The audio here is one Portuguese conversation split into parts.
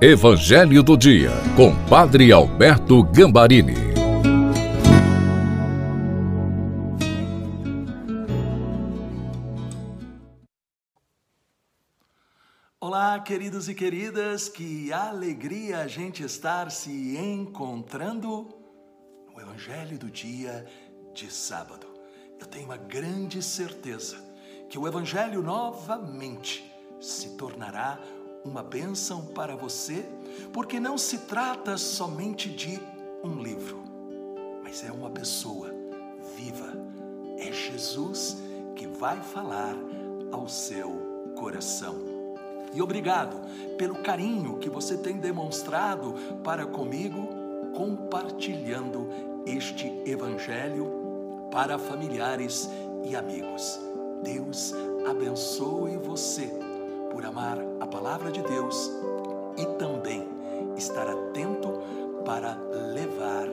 Evangelho do Dia, com Padre Alberto Gambarini. Olá, queridos e queridas, que alegria a gente estar se encontrando no Evangelho do Dia de sábado. Eu tenho uma grande certeza que o Evangelho novamente se tornará uma bênção para você, porque não se trata somente de um livro, mas é uma pessoa viva. É Jesus que vai falar ao seu coração. E obrigado pelo carinho que você tem demonstrado para comigo, compartilhando este Evangelho para familiares e amigos. Deus abençoe você por amar a palavra de Deus e também estar atento para levar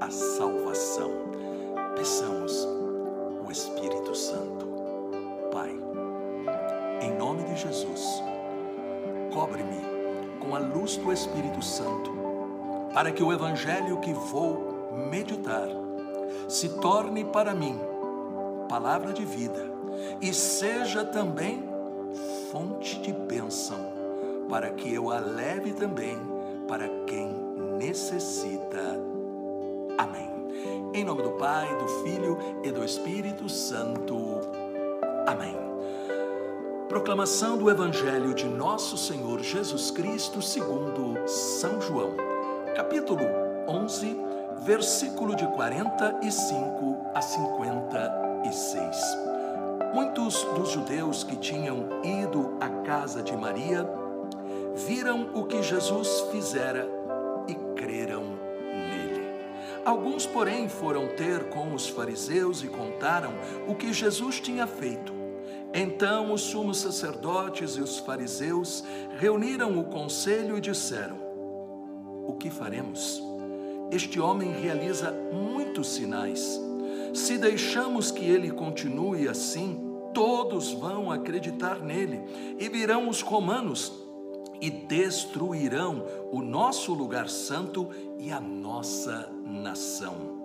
a salvação. Peçamos o Espírito Santo. Pai, em nome de Jesus, cobre-me com a luz do Espírito Santo, para que o Evangelho que vou meditar se torne para mim palavra de vida e seja também fonte de bênção, para que eu a leve também para quem necessita. Amém. Em nome do Pai, do Filho e do Espírito Santo. Amém. Proclamação do Evangelho de Nosso Senhor Jesus Cristo segundo São João, capítulo 11, versículo de 45 a 56. Muitos dos judeus que tinham ido à casa de Maria viram o que Jesus fizera e creram nele. Alguns, porém, foram ter com os fariseus e contaram o que Jesus tinha feito. Então os sumos sacerdotes e os fariseus reuniram o conselho e disseram: O que faremos? Este homem realiza muitos sinais se deixamos que ele continue assim, todos vão acreditar nele e virão os romanos e destruirão o nosso lugar santo e a nossa nação.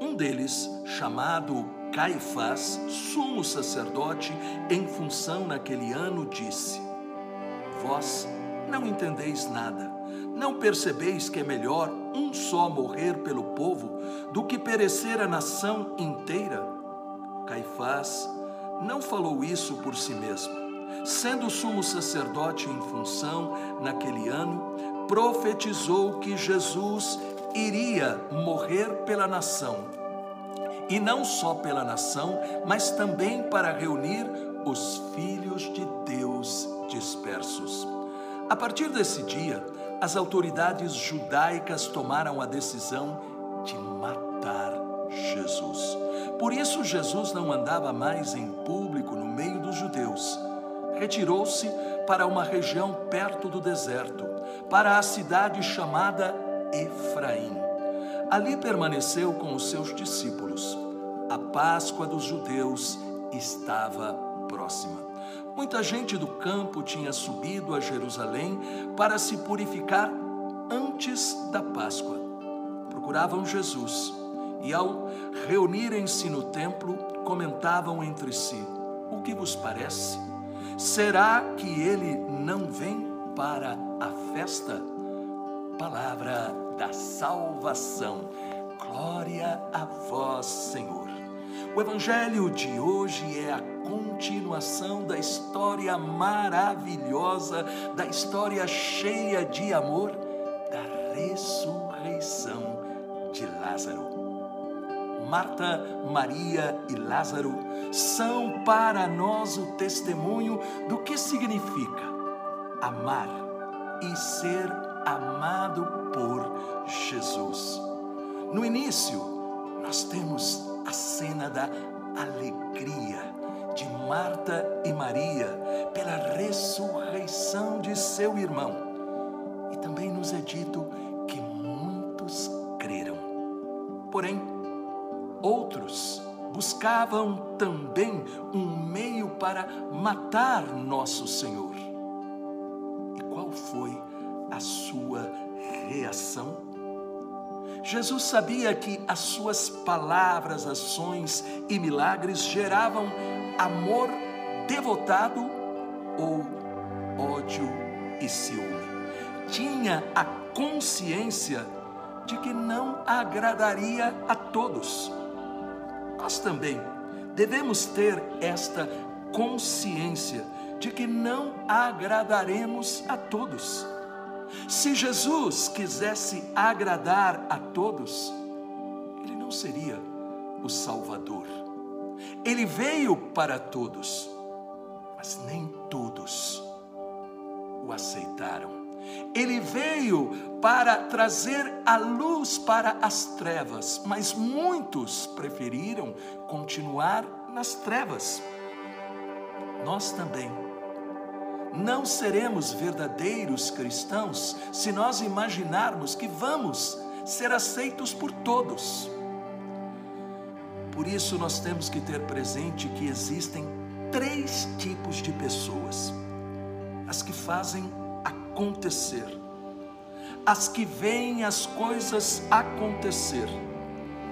Um deles, chamado Caifás, sumo sacerdote em função naquele ano, disse: Vós não entendeis nada não percebeis que é melhor um só morrer pelo povo do que perecer a nação inteira? Caifás não falou isso por si mesmo. Sendo sumo sacerdote em função naquele ano, profetizou que Jesus iria morrer pela nação. E não só pela nação, mas também para reunir os filhos de Deus dispersos. A partir desse dia, as autoridades judaicas tomaram a decisão de matar Jesus. Por isso, Jesus não andava mais em público no meio dos judeus. Retirou-se para uma região perto do deserto, para a cidade chamada Efraim. Ali permaneceu com os seus discípulos. A Páscoa dos judeus estava próxima. Muita gente do campo tinha subido a Jerusalém para se purificar antes da Páscoa. Procuravam Jesus e, ao reunirem-se no templo, comentavam entre si: O que vos parece? Será que ele não vem para a festa? Palavra da salvação. Glória a vós, Senhor. O evangelho de hoje é a continuação da história maravilhosa, da história cheia de amor, da ressurreição de Lázaro. Marta, Maria e Lázaro são para nós o testemunho do que significa amar e ser amado por Jesus. No início, nós temos a cena da alegria de Marta e Maria pela ressurreição de seu irmão. E também nos é dito que muitos creram. Porém, outros buscavam também um meio para matar nosso Senhor. E qual foi a reação? Jesus sabia que as suas palavras, ações e milagres geravam amor devotado ou ódio e ciúme. Tinha a consciência de que não agradaria a todos. Nós também devemos ter esta consciência de que não agradaremos a todos. Se Jesus quisesse agradar a todos, ele não seria o Salvador. Ele veio para todos, mas nem todos o aceitaram. Ele veio para trazer a luz para as trevas, mas muitos preferiram continuar nas trevas. Nós também não seremos verdadeiros cristãos se nós imaginarmos que vamos ser aceitos por todos. Por isso, nós temos que ter presente que existem três tipos de pessoas: as que fazem acontecer, as que veem as coisas acontecer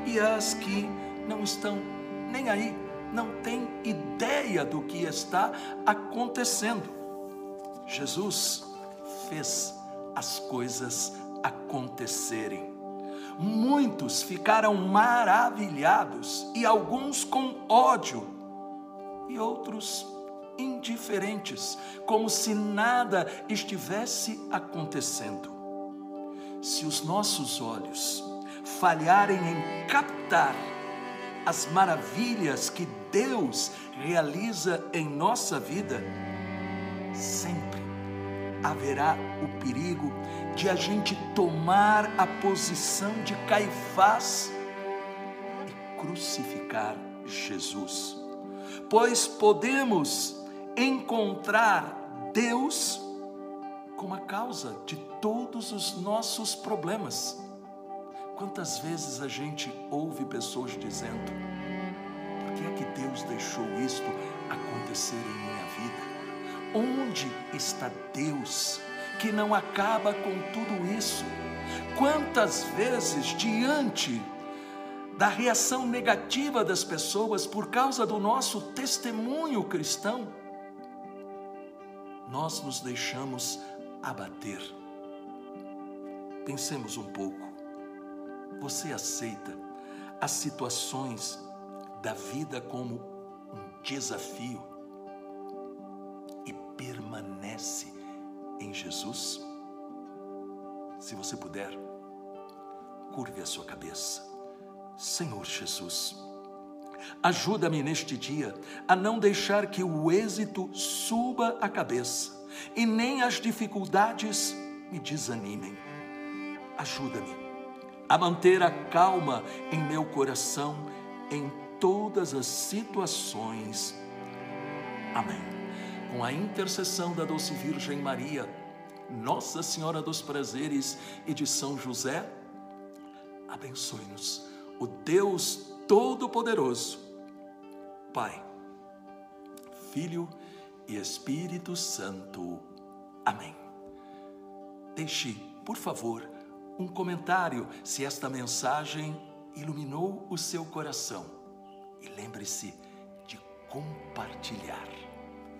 e as que não estão nem aí, não têm ideia do que está acontecendo. Jesus fez as coisas acontecerem. Muitos ficaram maravilhados e alguns com ódio e outros indiferentes, como se nada estivesse acontecendo. Se os nossos olhos falharem em captar as maravilhas que Deus realiza em nossa vida, sempre haverá o perigo de a gente tomar a posição de Caifás e crucificar Jesus. Pois podemos encontrar Deus como a causa de todos os nossos problemas. Quantas vezes a gente ouve pessoas dizendo: por que é que Deus deixou isto acontecer em minha vida? Onde está Deus que não acaba com tudo isso? Quantas vezes, diante da reação negativa das pessoas por causa do nosso testemunho cristão, nós nos deixamos abater. Pensemos um pouco. Você aceita as situações da vida como um desafio? Jesus? Se você puder, curve a sua cabeça. Senhor Jesus, ajuda-me neste dia a não deixar que o êxito suba a cabeça e nem as dificuldades me desanimem. Ajuda-me a manter a calma em meu coração em todas as situações. Amém com a intercessão da doce Virgem Maria, Nossa Senhora dos Prazeres e de São José, abençoe-nos o Deus Todo-Poderoso, Pai, Filho e Espírito Santo. Amém. Deixe, por favor, um comentário se esta mensagem iluminou o seu coração. E lembre-se de compartilhar.